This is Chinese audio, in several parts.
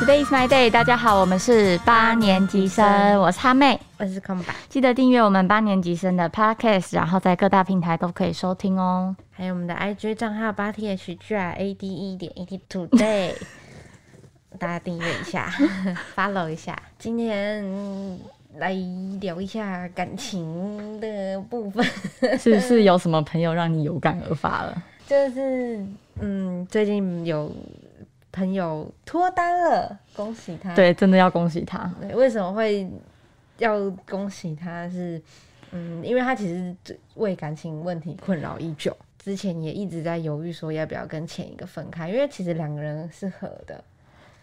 Today is my day，大家好，我们是八年级生，我是哈妹，我是空白，记得订阅我们八年级生的 Podcast，然后在各大平台都可以收听哦。还有我们的 IG 账号八 T H G R A D E 点 E T Today，大家订阅一下，follow 一下。今天来聊一下感情的部分，是不是有什么朋友让你有感而发了？就是嗯，最近有朋友脱单了，恭喜他。对，真的要恭喜他。对，为什么会要恭喜他？是嗯，因为他其实为感情问题困扰已久，之前也一直在犹豫说要不要跟前一个分开，因为其实两个人是合的，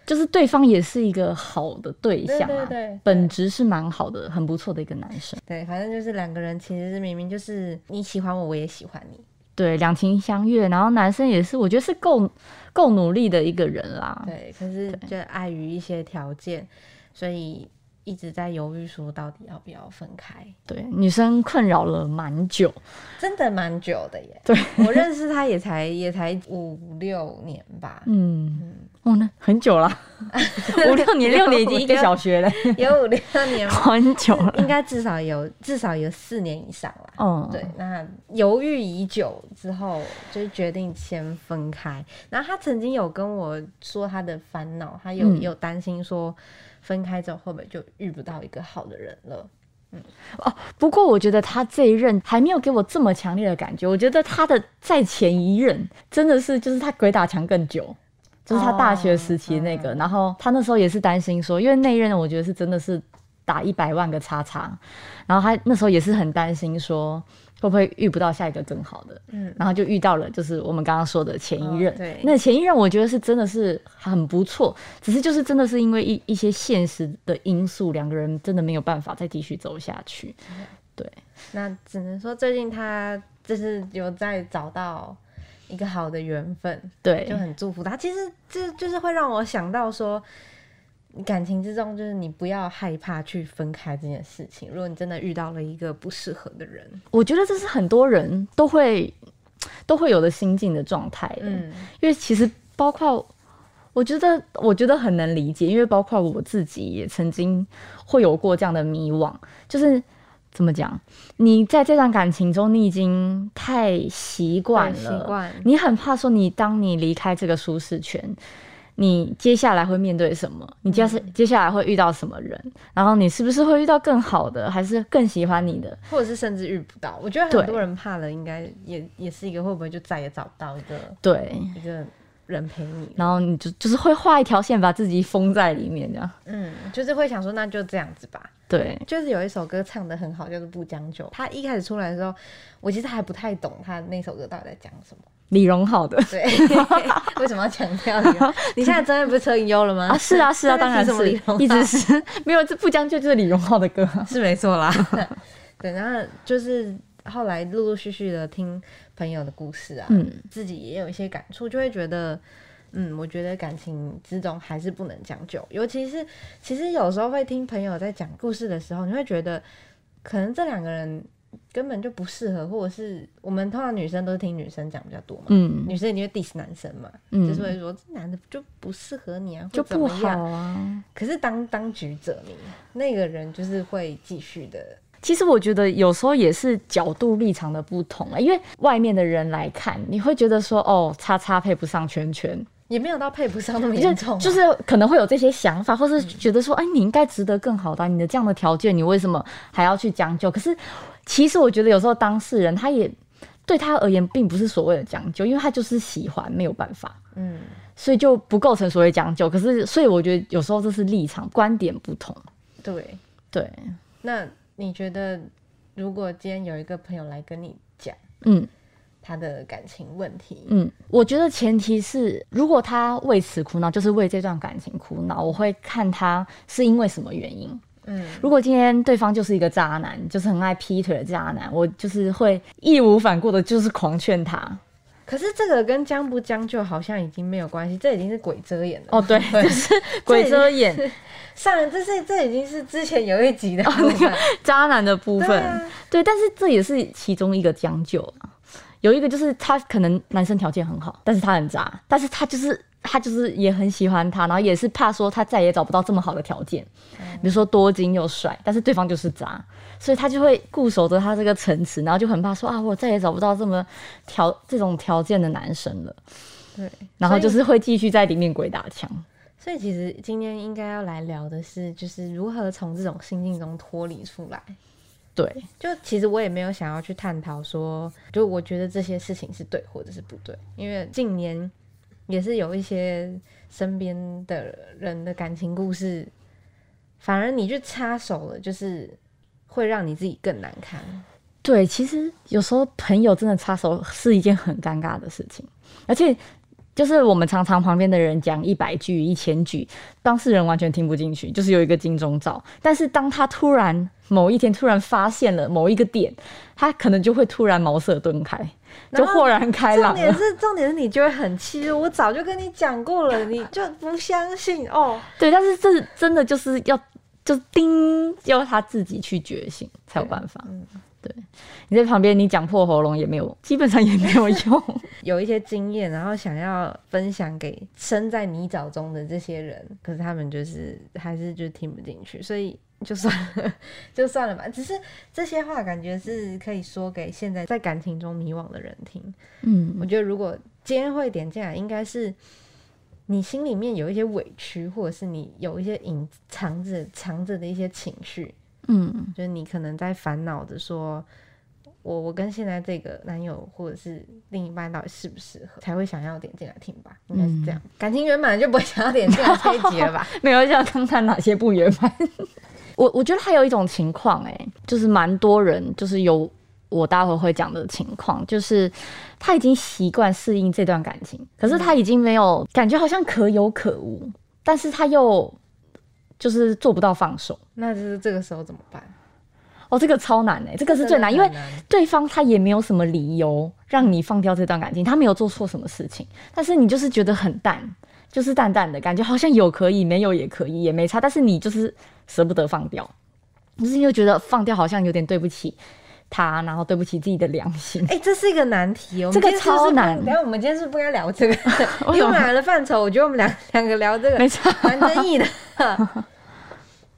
就是对方也是一个好的对象啊，对对对本质是蛮好的，很不错的一个男生。对，反正就是两个人其实是明明就是你喜欢我，我也喜欢你，对，两情相悦，然后男生也是，我觉得是够够努力的一个人啦。对，可是就碍于一些条件，所以一直在犹豫说到底要不要分开，对，女生困扰了蛮久。真的蛮久的耶。对，我认识他也才也才五六年吧，嗯，哦，那很久了，五六年，六年已经一个小学了，有五六年吗？很久了。应该至少有至少有四年以上了。哦，对，那犹豫已久之后，就是决定先分开。然后他曾经有跟我说他的烦恼，他有、嗯有担心说分开之后会不会就遇不到一个好的人了。嗯哦不过我觉得他这一任还没有给我这么强烈的感觉。我觉得他的在前一任真的是，就是他鬼打墙更久，就是他大学时期那个。然后他那时候也是担心说，因为那一任我觉得是真的是打一百万个叉叉，然后他那时候也是很担心说。会不会遇不到下一个更好的？嗯，然后就遇到了，就是我们刚刚说的前一任。哦对那前一任我觉得是真的是很不错，只是就是真的是因为一一些现实的因素，两个人真的没有办法再继续走下去。对，那只能说最近他就是有在找到一个好的缘分，对，就很祝福他。其实这就是会让我想到说，感情之中就是你不要害怕去分开这件事情。如果你真的遇到了一个不适合的人，我觉得这是很多人都会都会有的心境的状态。嗯，嗯，因为其实包括我觉得，我觉得很能理解，因为包括我自己也曾经会有过这样的迷惘，就是。怎么讲？你在这段感情中，你已经太习惯了，习惯你很怕说，你当你离开这个舒适圈，你接下来会面对什么？你接下、嗯接下来会遇到什么人？然后你是不是会遇到更好的，还是更喜欢你的？或者是甚至遇不到。我觉得很多人怕了，应该也也是一个会不会就再也找不到一个对，一个人陪你。然后你就就是会画一条线，把自己封在里面，这样。嗯，就是会想说那就这样子吧。对，就是有一首歌唱的很好，叫做《不将就》。他一开始出来的时候，我其实还不太懂他那首歌到底在讲什么。李荣浩的对，为什么要强调你？你现在真的不是车银优了吗？啊，是啊，是啊，当然是李荣，一直是没有，这不将就就是李荣浩的歌啊。是没错啦。对，然后就是后来陆陆续续的听朋友的故事啊，嗯，自己也有一些感触，就会觉得，嗯，我觉得感情之中还是不能将就，尤其是其实有时候会听朋友在讲故事的时候，你会觉得可能这两个人根本就不适合，或者是我们通常女生都是听女生讲比较多嘛。嗯，女生一定会 diss 男生嘛，嗯就是会说这男的就不适合你啊，就不好啊。可是当当局者迷，那个人就是会继续的，其实我觉得有时候也是角度立场的不同啊，因为外面的人来看，你会觉得说，哦，叉叉配不上圈圈，也没有到配不上那么就严重啊、就是可能会有这些想法，或是觉得说，哎，你应该值得更好的啊、你的这样的条件，你为什么还要去将就？可是其实我觉得有时候当事人他也对他而言并不是所谓的将就，因为他就是喜欢，没有办法。嗯，所以就不构成所谓将就。可是，所以我觉得有时候这是立场观点不同。对。对，那你觉得，如果今天有一个朋友来跟你讲嗯他的感情问题，嗯，我觉得前提是，如果他为此苦恼，就是为这段感情苦恼，我会看他是因为什么原因。嗯，如果今天对方就是一个渣男，就是很爱劈腿的渣男，我就是会义无反顾的，就是狂劝他。可是这个跟将不将就好像已经没有关系，这已经是鬼遮眼了。哦，对，就是鬼遮眼上这是这已经是之前有一集的那个，渣男的部分。对啊对，但是这也是其中一个将就啊。有一个就是他可能男生条件很好，但是他很渣，但是他就是他就是也很喜欢他，然后也是怕说他再也找不到这么好的条件，比如说多金又帅，但是对方就是渣，所以他就会固守着他这个层次，然后就很怕说啊，我再也找不到这么条这种条件的男生了，对，然后就是会继续在里面鬼打墙。所以其实今天应该要来聊的是，就是如何从这种心境中脱离出来。对，就其实我也没有想要去探讨说，就我觉得这些事情是对或者是不对，因为近年也是有一些身边的人的感情故事，反而你去插手了，就是会让你自己更难堪。对，其实有时候朋友真的插手是一件很尴尬的事情，而且。就是我们常常旁边的人讲一百句、一千句，当事人完全听不进去，就是有一个金钟罩。但是当他突然某一天突然发现了某一个点，他可能就会突然茅塞顿开，就豁然开朗。重点是，重点是你就会很气，我早就跟你讲过了，你就不相信哦。对，但是这真的就是要就叮，要他自己去觉醒才有办法。嗯对，你在旁边，你讲破喉咙也没有，基本上也没有用。有一些经验，然后想要分享给身在泥沼中的这些人，可是他们就是还是就听不进去，所以就算了，就算了吧。只是这些话感觉是可以说给现在在感情中迷惘的人听。嗯，我觉得如果今天会点进来，应该是你心里面有一些委屈，或者是你有一些隐藏着藏着的一些情绪。嗯，就是你可能在烦恼着说，我我跟现在这个男友或者是另一半到底适不适合，才会想要点进来听吧？应该是这样，感情圆满就不会想要点进来这一集了吧？没有，想看看哪些不圆满。我我觉得还有一种情况，哎，就是蛮多人就是有我待会会讲的情况，就是他已经习惯适应这段感情，可是他已经没有感觉，好像可有可无，但是他又。就是做不到放手，那就是这个时候怎么办？哦，这个超难哎，这个是最难，因为对方他也没有什么理由让你放掉这段感情，他没有做错什么事情，但是你就是觉得很淡，就是淡淡的感觉，好像有可以，没有也可以，也没差，但是你就是舍不得放掉，就是又觉得放掉好像有点对不起他，然后对不起自己的良心。哎，这是一个难题哦，这个超难。等下我们今天是不该聊这个，因为我们俩的范畴，我觉得我们两两个聊这个 没错，蛮争议的。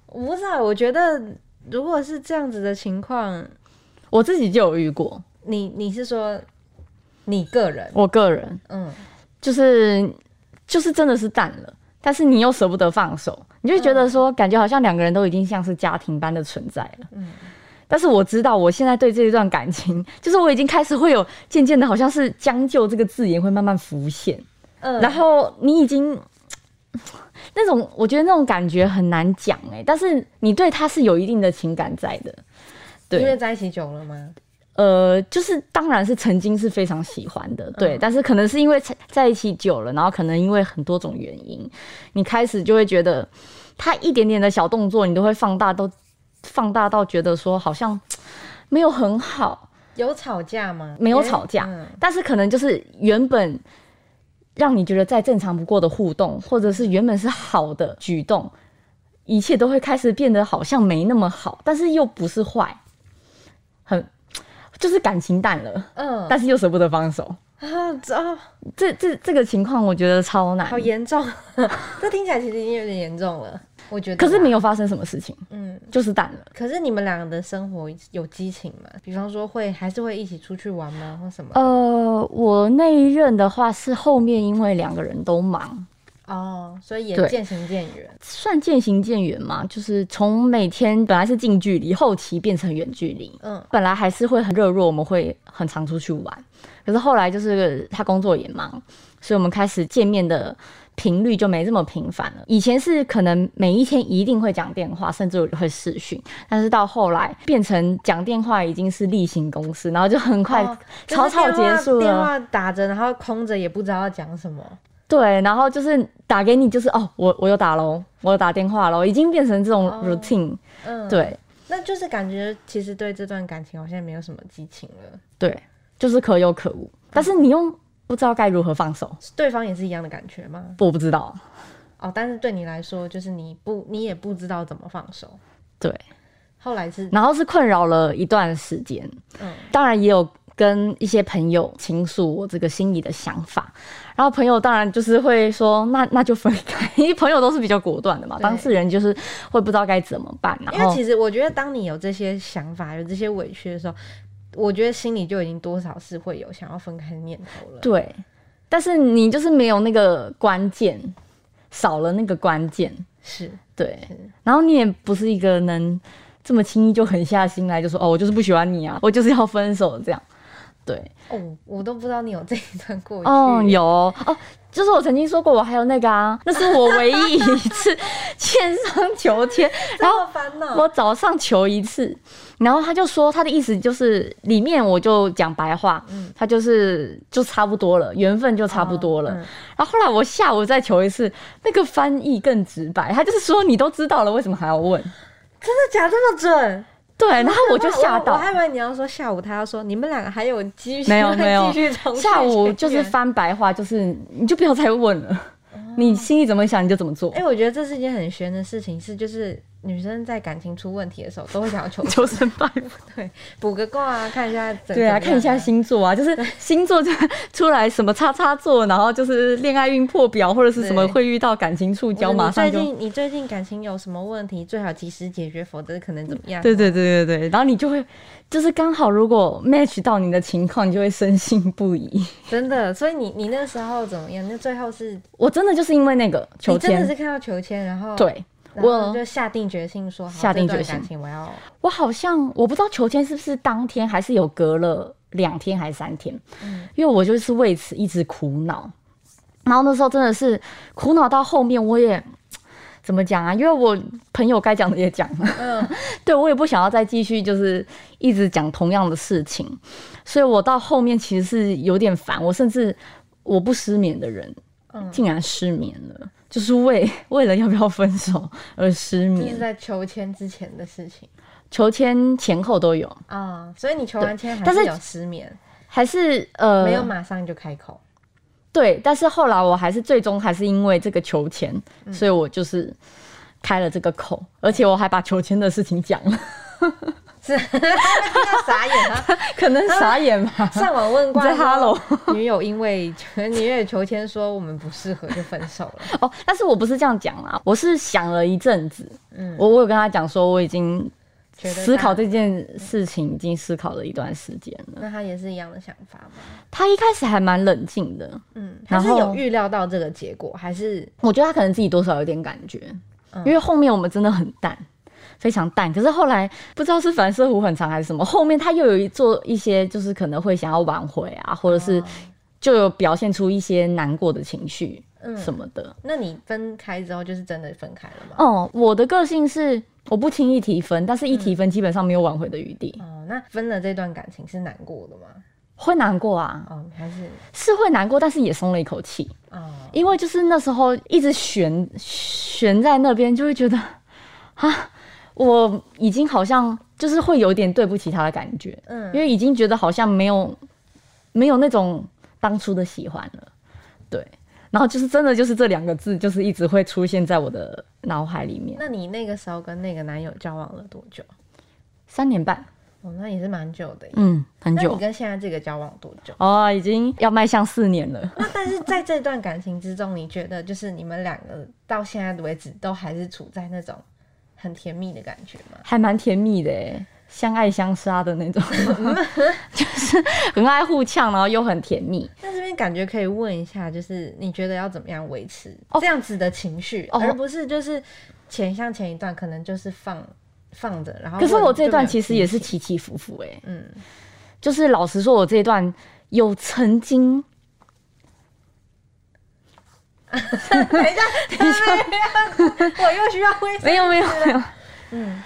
不是啊，我觉得如果是这样子的情况，我自己就有遇过。你你是说你个人？我个人，嗯，就是就是真的是淡了，但是你又舍不得放手，你就觉得说，感觉好像两个人都已经像是家庭般的存在了。嗯，但是我知道，我现在对这一段感情，就是我已经开始会有渐渐的，好像是将就这个字眼会慢慢浮现。嗯，然后你已经。那种我觉得那种感觉很难讲哎，但是你对他是有一定的情感在的，对，因为在一起久了吗？呃，就是当然是曾经是非常喜欢的，对，但是可能是因为在一起久了，然后可能因为很多种原因，你开始就会觉得他一点点的小动作，你都会放大，都放大到觉得说好像没有很好。有吵架吗？没有吵架，但是可能就是原本。让你觉得再正常不过的互动，或者是原本是好的举动，一切都会开始变得好像没那么好，但是又不是坏，很就是感情淡了，嗯，但是又舍不得放手啊，这这这这个情况我觉得超难，好严重，这听起来其实已经有点严重了。我觉得，可是没有发生什么事情，嗯，就是淡了。可是你们两个的生活有激情吗？比方说会还是会一起出去玩吗，或什么？呃，我那一任的话是后面因为两个人都忙哦，所以也渐行渐远，算渐行渐远嘛。就是从每天本来是近距离，后期变成远距离。嗯，本来还是会很热络，我们会很常出去玩。可是后来就是他工作也忙，所以我们开始见面的。频率就没这么频繁了。以前是可能每一天一定会讲电话，甚至会视讯，但是到后来变成讲电话已经是例行公事，然后就很快草草结束了。电话打着，然后空着，也不知道要讲什么。对，然后就是打给你，就是哦，我我有打喽，我有打电话喽，已经变成这种 routine。嗯，对，那就是感觉其实对这段感情好像没有什么激情了。对，就是可有可无，但是你又。不知道该如何放手，对方也是一样的感觉吗？我不知道。哦，但是对你来说，就是你不，你也不知道怎么放手。对，后来是，然后是困扰了一段时间。嗯，当然也有跟一些朋友倾诉我这个心里的想法，然后朋友当然就是会说，那那就分开，因为朋友都是比较果断的嘛，当事人就是会不知道该怎么办，因为其实我觉得，当你有这些想法、有这些委屈的时候，我觉得心里就已经多少是会有想要分开的念头了。对，但是你就是没有那个关键，少了那个关键，是，对。是，然后你也不是一个能这么轻易就狠下心来就说哦，我就是不喜欢你啊，我就是要分手这样。对，哦，我都不知道你有这一段过去。哦，有哦，就是我曾经说过，我还有那个啊，那是我唯一一次线上求签，然后。我早上求一次，然后他就说他的意思就是里面我就讲白话，他就是就差不多了，缘分就差不多了。嗯然后后来我下午再求一次，那个翻译更直白，他就是说你都知道了，为什么还要问？真的假这么准？对，然后我就吓到。我我，还以为你要说下午他要说你们两个还有继续没有 没有。继续重下午就是翻白话，就是你就不要再问了，你心里怎么想你就怎么做。哎、，我觉得这是一件很玄的事情，是就是女生在感情出问题的时候，都会想要求 求神拜佛。对补个卦啊，看一下整对啊，看一下星座啊，就是星座就出来什么叉叉座，然后就是恋爱运破表或者是什么会遇到感情触礁，马上就。最近你最近感情有什么问题，最好及时解决，否则可能怎么样？对对对对对，然后你就会，就是刚好如果 match 到你的情况，你就会深信不疑。真的。所以你你那时候怎么样？那最后是我真的就是因为那个求签你真的是，看到求签，然后，对我就下定决心说，好下定决心感情我要。我好像我不知道求签是不是当天还是有隔了两天还是三天，嗯。因为我就是为此一直苦恼，然后那时候真的是苦恼到后面我也怎么讲啊？因为我朋友该讲的也讲了，嗯，对我也不想要再继续就是一直讲同样的事情，所以我到后面其实是有点烦，我甚至我不失眠的人，嗯。竟然失眠了，就是为 为了要不要分手而失这眠是，在求签之前的事情求签前后都有，啊。所以你求完签还是是有失眠，还是呃没有马上就开口。对，但是后来我还是最终还是因为这个求签，所以我就是开了这个口，而且我还把求签的事情讲了，是，傻眼啊！可能傻眼吧。上网问卦在说 Hello 女友因为女友求签说我们不适合就分手了。哦，但是我不是这样讲啦，我是想了一阵子，嗯，我我有跟他讲说我已经思考他这件事情已经思考了一段时间了。那他也是一样的想法吗？他一开始还蛮冷静的，嗯，他是有预料到这个结果，还是我觉得他可能自己多少有点感觉，嗯因为后面我们真的很淡，非常淡。可是后来不知道是反射弧很长还是什么，后面他又有一做一些，就是可能会想要挽回啊，或者是哦就有表现出一些难过的情绪嗯什么的。那你分开之后就是真的分开了吗？哦，我的个性是我不轻易提分，但是一提分基本上没有挽回的余地，哦，那分了这段感情是难过的吗？会难过啊，哦，还是是会难过，但是也松了一口气。哦，因为就是那时候一直悬悬在那边，就会觉得啊，我已经好像就是会有点对不起他的感觉，嗯因为已经觉得好像没有没有那种当初的喜欢了，对。然后就是真的就是这两个字，就是一直会出现在我的脑海里面。那你那个时候跟那个男友交往了多久？三年半，哦，那也是蛮久的。嗯，很久那你跟现在这个交往多久？哦，已经要迈向四年了。那但是在这段感情之中，你觉得就是你们两个到现在为止都还是处在那种很甜蜜的感觉吗？还蛮甜蜜的诶，相爱相杀的那种，就是很爱互呛，然后又很甜蜜。那这边感觉可以问一下，就是你觉得要怎么样维持哦这样子的情绪，哦而不是就是前像前一段可能就是放放着，然后可是我这段其实也是起起伏伏诶，嗯，就是老实说，我这一段有曾经等一下，等一下，我又需要回没有没有没有，嗯，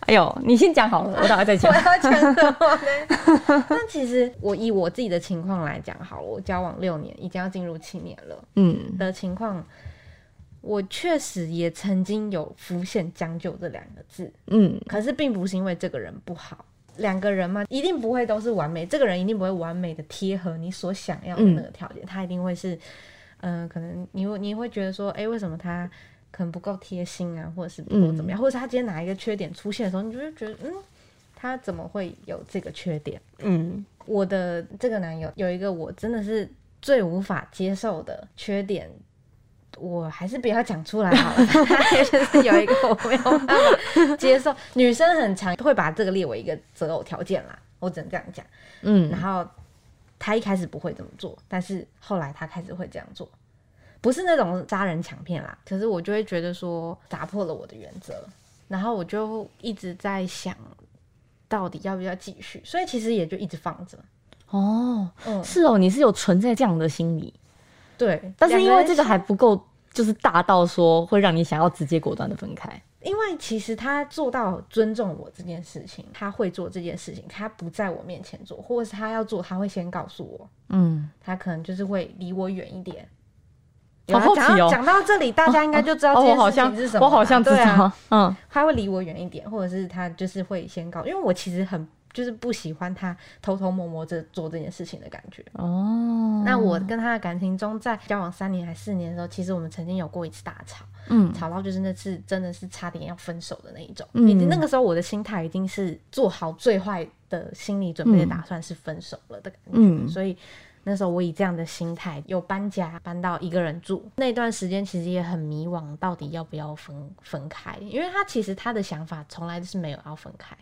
哎呦，你先讲好了，我等下再讲我。要讲什么呢？但其实我以我自己的情况来讲好了，我交往六年，已经要进入七年了。嗯，的情况，我确实也曾经有浮现“将就”这两个字，嗯，可是并不是因为这个人不好。两个人嘛，一定不会都是完美，这个人一定不会完美的贴合你所想要的那个条件，他一定会是，嗯、可能你会你会觉得说，哎、为什么他可能不够贴心啊，或者是不够怎么样，或者是他今天哪一个缺点出现的时候，你就会觉得，嗯，他怎么会有这个缺点？嗯，我的这个男友有一个我真的是最无法接受的缺点，我还是不要讲出来好了。他就是有一个我没有办法接受，女生很常会把这个列为一个择偶条件啦，我只能这样讲。嗯，然后他一开始不会这么做，但是后来他开始会这样做，不是那种杀人抢骗啦，可是我就会觉得说打破了我的原则，然后我就一直在想，到底要不要继续，所以其实也就一直放着。哦，嗯，是哦，你是有存在这样的心理，对，但是因为这个还不够，就是大到说会让你想要直接果断的分开。因为其实他做到尊重我这件事情，他会做这件事情，他不在我面前做，或者是他要做，他会先告诉我，嗯，他可能就是会离我远一点。好好奇哦讲到到这里，大家应该就知道哦，这件我好像事情是什么啦、我好像知道，嗯他会离我远一点，或者是他就是会先告，因为我其实很就是不喜欢他偷偷摸摸着做这件事情的感觉。哦，那我跟他的感情中，在交往三年还四年的时候，其实我们曾经有过一次大吵，嗯吵到就是那次真的是差点要分手的那一种。嗯已经那个时候我的心态已经是做好最坏的心理准备的打算，是分手了的感觉。嗯所以那时候我以这样的心态，有搬家搬到一个人住，那段时间其实也很迷惘，到底要不要分分开？因为他其实他的想法从来就是没有要分开。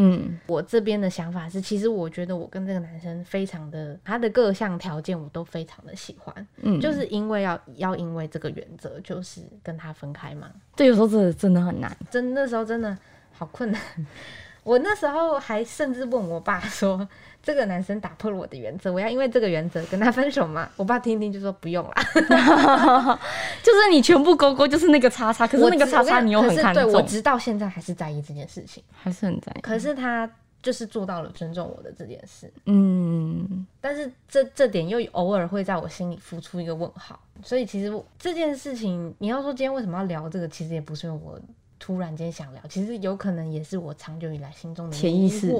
嗯我这边的想法是，其实我觉得我跟这个男生非常的，他的各项条件我都非常的喜欢，嗯，就是因为要要因为这个原则，就是跟他分开嘛。对有时候真的真的很难。真那时候真的好困难。我那时候还甚至问我爸说：“这个男生打破了我的原则，我要因为这个原则跟他分手吗？” 我爸听听就说：“不用啦。就是你全部勾勾就是那个叉叉，可是我那个叉叉你又很看对我重，直到现在还是在意这件事情。还是很在意。可是他就是做到了尊重我的这件事，嗯但是这这点又偶尔会在我心里浮出一个问号。所以其实我这件事情，你要说今天为什么要聊这个，其实也不是因为我突然间想聊，其实有可能也是我长久以来心中的潜意识。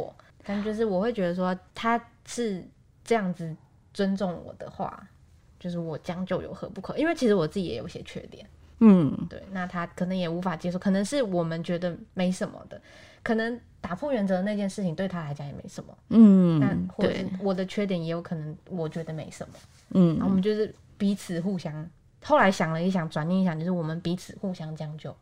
但就是我会觉得说，他是这样子尊重我的话，就是我将就有何不可？因为其实我自己也有一些缺点。嗯对，那他可能也无法接受，可能是我们觉得没什么的，可能打破原则那件事情对他来讲也没什么，那嗯，或者是，我的缺点也有可能我觉得没什么，然后我嗯们就是彼此互相。后来想了一想，转念一想，就是我们彼此互相将就，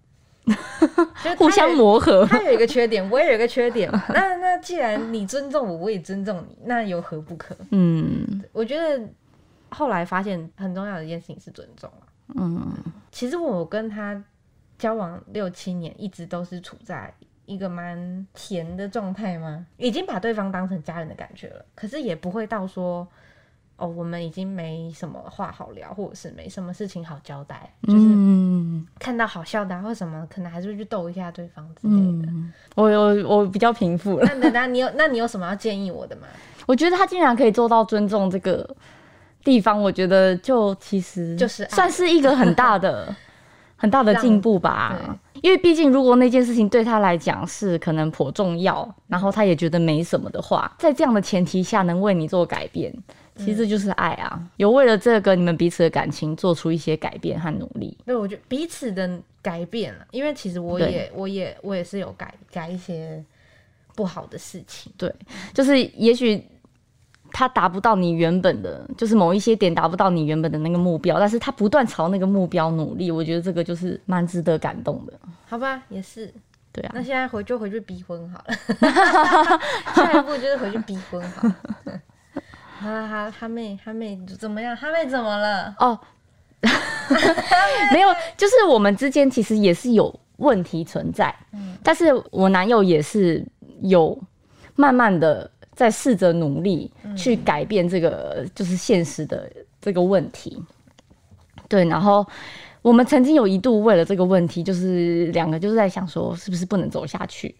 互相磨合。他有一个缺点，我也有一个缺点，那那既然你尊重我，我也尊重你，那有何不可？嗯我觉得后来发现很重要的一件事情是尊重啊。嗯其实我跟他交往六七年，一直都是处在一个蛮甜的状态吗？已经把对方当成家人的感觉了，可是也不会到说。哦，我们已经没什么话好聊，或者是没什么事情好交代，就是嗯看到好笑的、啊、或什么，可能还是会去逗一下对方之类的。嗯，我有我比较平复了。那那那你有那你有什么要建议我的吗？我觉得他竟然可以做到尊重这个地方，我觉得就其实就是算是一个很大的 很大的进步吧。因为毕竟如果那件事情对他来讲是可能颇重要，然后他也觉得没什么的话，在这样的前提下能为你做改变，其实这就是爱啊！有为了这个你们彼此的感情做出一些改变和努力。对，我觉得彼此的改变了，因为其实我也我也我也是有改改一些不好的事情。对，就是也许他达不到你原本的，就是某一些点达不到你原本的那个目标，但是他不断朝那个目标努力，我觉得这个就是蛮值得感动的。好吧，也是。对啊那，现在回就回去逼婚好了，下一步就是回去逼婚好了。哈哈，哈妹哈妹怎么样？哈妹怎么了？哦，没有，就是我们之间其实也是有问题存在，嗯但是我男友也是有慢慢的在试着努力嗯去改变这个就是现实的这个问题。对，然后我们曾经有一度为了这个问题，就是两个就是在想说，是不是不能走下去？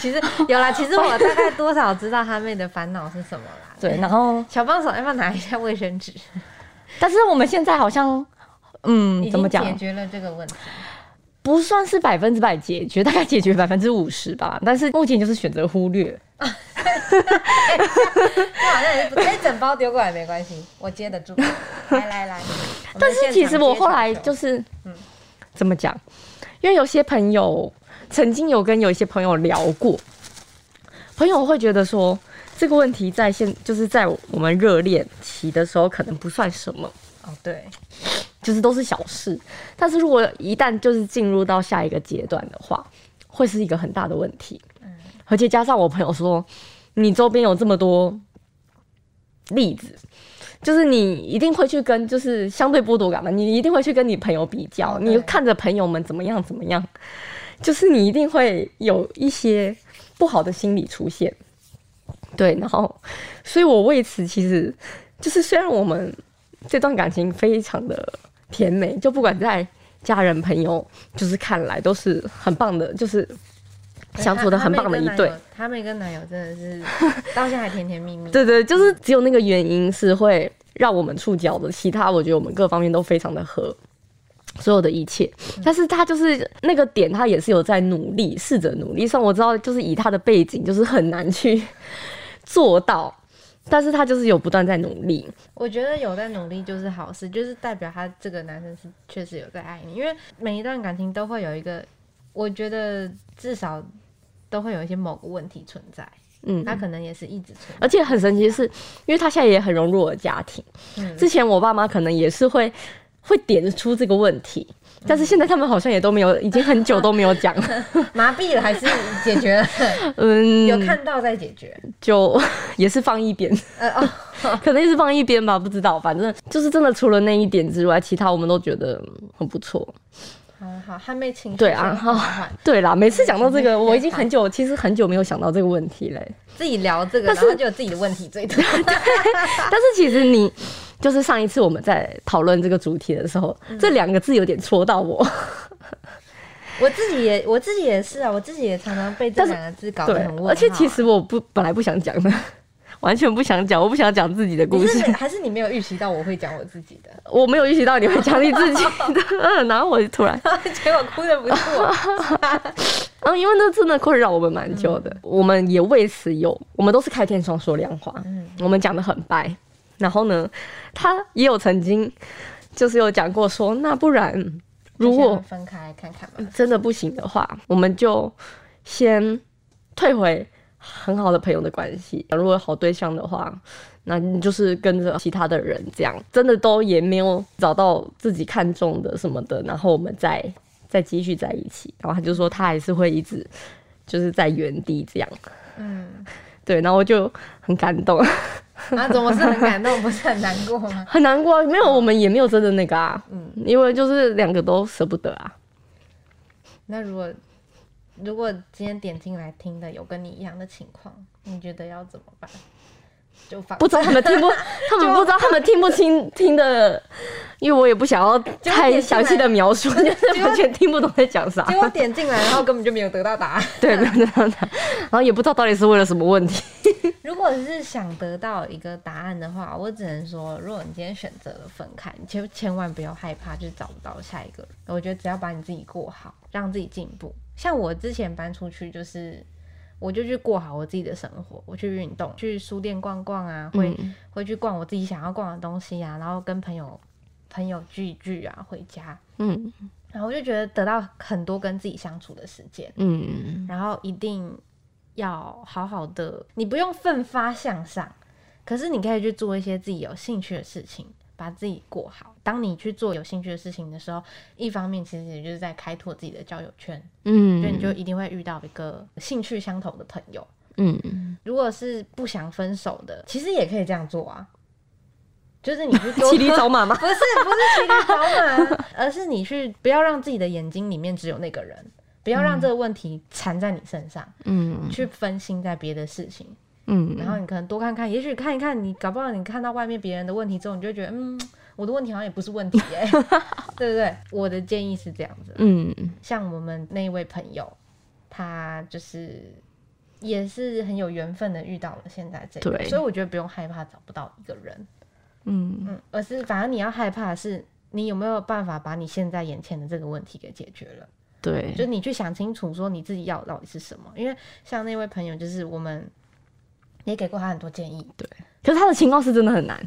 其实有啦，其实我大概多少知道他妹的烦恼是什么啦。对，然后小帮手要不要拿一下卫生纸？但是我们现在好像，嗯，怎么讲？解决了这个问题。不算是百分之百解决，大概解决百分之五十吧。但是目前就是选择忽略。这好像也是不，这整包丢过来没关系，我接得住。来来来，但是其实我后来就是嗯，怎么讲？因为有些朋友曾经有跟有一些朋友聊过，朋友会觉得说这个问题在现就是在我们热恋期的时候可能不算什么，哦，对，就是都是小事，但是如果一旦就是进入到下一个阶段的话，会是一个很大的问题。嗯。而且加上我朋友说，你周边有这么多例子，就是你一定会去跟，就是相对剥夺感嘛，你一定会去跟你朋友比较，哦你看着朋友们怎么样怎么样，就是你一定会有一些不好的心理出现。对，然后，所以我为此其实就是虽然我们这段感情非常的甜美，就不管在家人朋友就是看来都是很棒的，就是相处的很棒的一对。他们跟男友真的是 到现在还甜甜蜜蜜。对对，就是只有那个原因是会让我们触礁的，其他我觉得我们各方面都非常的合。所有的一切，但是他就是那个点，他也是有在努力，试着努力。虽然我知道，就是以他的背景，就是很难去做到，但是他就是有不断在努力。我觉得有在努力就是好事，就是代表他这个男生是确实有在爱你。因为每一段感情都会有一个，我觉得至少都会有一些某个问题存在，嗯，他可能也是一直存在。而且很神奇的是，因为他现在也很融入我的家庭。嗯之前我爸妈可能也是会会点出这个问题，但是现在他们好像也都没有，已经很久都没有讲了。麻痹了还是解决了？嗯，有看到再解决。就 也是放一边，呃哦，可能也是放一边吧，不知道。反正就是真的，除了那一点之外，其他我们都觉得很不错。好好，还没情绪对啊，缓好缓，对啦，每次讲到这个，我已经很久，其实很久没有想到这个问题嘞。自己聊这个，但是然后就有自己的问题最多。但是其实你就是上一次我们在讨论这个主题的时候，这两个字有点戳到我。我自己也，我自己也是啊，我自己也常常被这两个字搞得很问啊。而且其实我不本来不想讲的，完全不想讲，我不想讲自己的故事是。还是你没有预期到我会讲我自己的，我没有预习到你会讲你自己的，嗯，然后我就突然，结果哭的不是我。嗯，因为那真的困扰我们蛮久的，我们也为此有，我们都是开天窗说亮话，嗯我们讲的很白。然后呢，他也有曾经就是有讲过说，那不然如果分开看看嘛，真的不行的话，我们就先退回很好的朋友的关系。如果有好对象的话，那你就是跟着其他的人这样，真的都也没有找到自己看中的什么的，然后我们再再继续在一起。然后他就说他还是会一直就是在原地这样。嗯，对，然后我就很感动，啊，怎么是很感动，不是很难过吗？很难过。没有，我们也没有真的那个啊，嗯，因为就是两个都舍不得啊。那如果如果今天点进来听的有跟你一样的情况，你觉得要怎么办？不知道他们听不，他们不知道他们听不清听的，因为我也不想要太详细的描述，就是完全听不懂在讲啥。结果点进来，然后根本就没有得到答案。对，没有得到答案，然后也不知道到底是为了什么问题。如果是想得到一个答案的话，我只能说，如果你今天选择了分开，你千千万不要害怕，就是找不到下一个人。我觉得只要把你自己过好，让自己进步。像我之前搬出去，就是我就去过好我自己的生活，我去运动，去书店逛逛啊，会、嗯。会去逛我自己想要逛的东西啊，然后跟朋友朋友聚一聚啊，回家。嗯。然后我就觉得得到很多跟自己相处的时间，嗯。然后一定要好好的，你不用奋发向上，可是你可以去做一些自己有兴趣的事情，把自己过好。当你去做有兴趣的事情的时候，一方面其实也就是在开拓自己的交友圈，嗯，所以你就一定会遇到一个兴趣相同的朋友。嗯如果是不想分手的，其实也可以这样做啊，就是你去 多骑驴找马吗？不是不是骑驴找马，而是你去不要让自己的眼睛里面只有那个人，不要让这个问题缠在你身上，嗯去分心在别的事情，嗯。然后你可能多看看，也许看一看，你搞不好你看到外面别人的问题之后，你就会觉得，嗯，我的问题好像也不是问题耶，对不对？我的建议是这样子，嗯。像我们那一位朋友，他就是也是很有缘分的遇到了现在这个，对。所以我觉得不用害怕找不到一个人，嗯。嗯，而是反而你要害怕的是你有没有办法把你现在眼前的这个问题给解决了，对，就你去想清楚说你自己要到底是什么，因为像那位朋友就是我们也给过他很多建议，对可是他的情况是真的很难。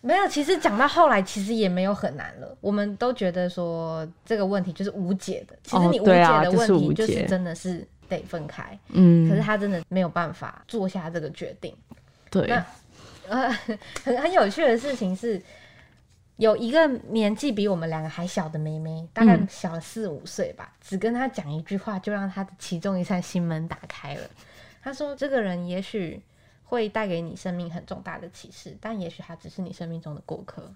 没有，其实讲到后来，其实也没有很难了。我们都觉得说这个问题就是无解的。其实你无解的问题就是真的是得分开。嗯。可是他真的没有办法做下这个决定。对。那呃，很很有趣的事情是，有一个年纪比我们两个还小的妹妹，大概小四五岁吧，只跟他讲一句话，就让他的其中一扇心门打开了。他说：“这个人也许。”会带给你生命很重大的启示，但也许他只是你生命中的过客。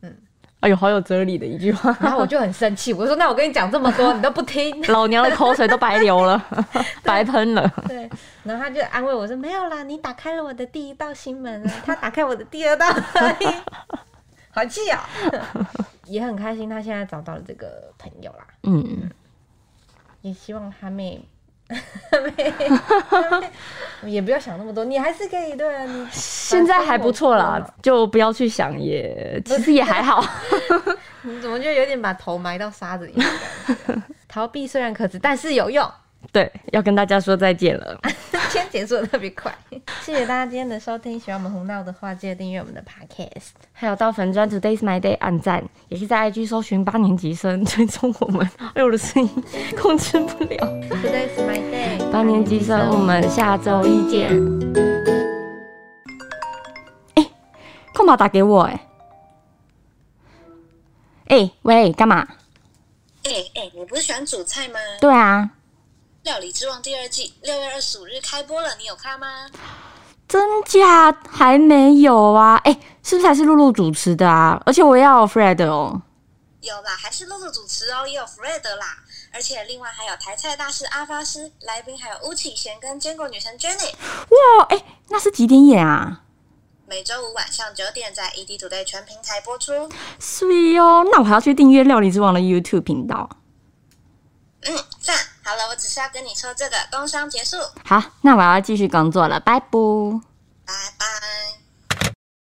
嗯，哎呦，好有哲理的一句话。然后我就很生气，我说：“那我跟你讲这么多，你都不听，老娘的口水都白流了，白喷了。”对。然后他就安慰我说：“没有啦，你打开了我的第一道心门啊，他打开我的第二道。”好气啊！也很开心，他现在找到了这个朋友啦。嗯。也希望他妹。也不要想那么多，你还是可以对啊。你 现在还不错啦，就不要去想，也其实也还好。你怎么就有点把头埋到沙子里面？逃避虽然可耻，但是有用。对，要跟大家说再见了。今天结束的特别快，谢谢大家今天的收听。喜欢我们红道的话，记得订阅我们的 podcast，还有到粉专 Today's My Day 按赞，也是在 IG 搜寻八年级生追踪我们。哎，我的声音控制不了。Today's My Day，八年级生，我们下周一见。哎，空宝打给我哎。哎喂，干嘛？哎哎，你不是喜欢煮菜吗？对啊。料理之王第二季六月二十五日开播了，你有看吗？真假还没有啊？哎，是不是还是露露主持的啊？而且我要 Fred 哦。有啦，还是露露主持哦，也有 Fred 啦。而且另外还有台菜大师阿发师，来宾还有巫启贤跟坚果女神 Jenny。哇，哎，那是几点演啊？每周五晚上九点在 ED Today 全平台播出。是哦，那我还要去订阅料理之王的 YouTube 频道。嗯，算了，好了，我只需要跟你说这个，工伤结束。好，那我要继续工作了，拜拜。拜拜。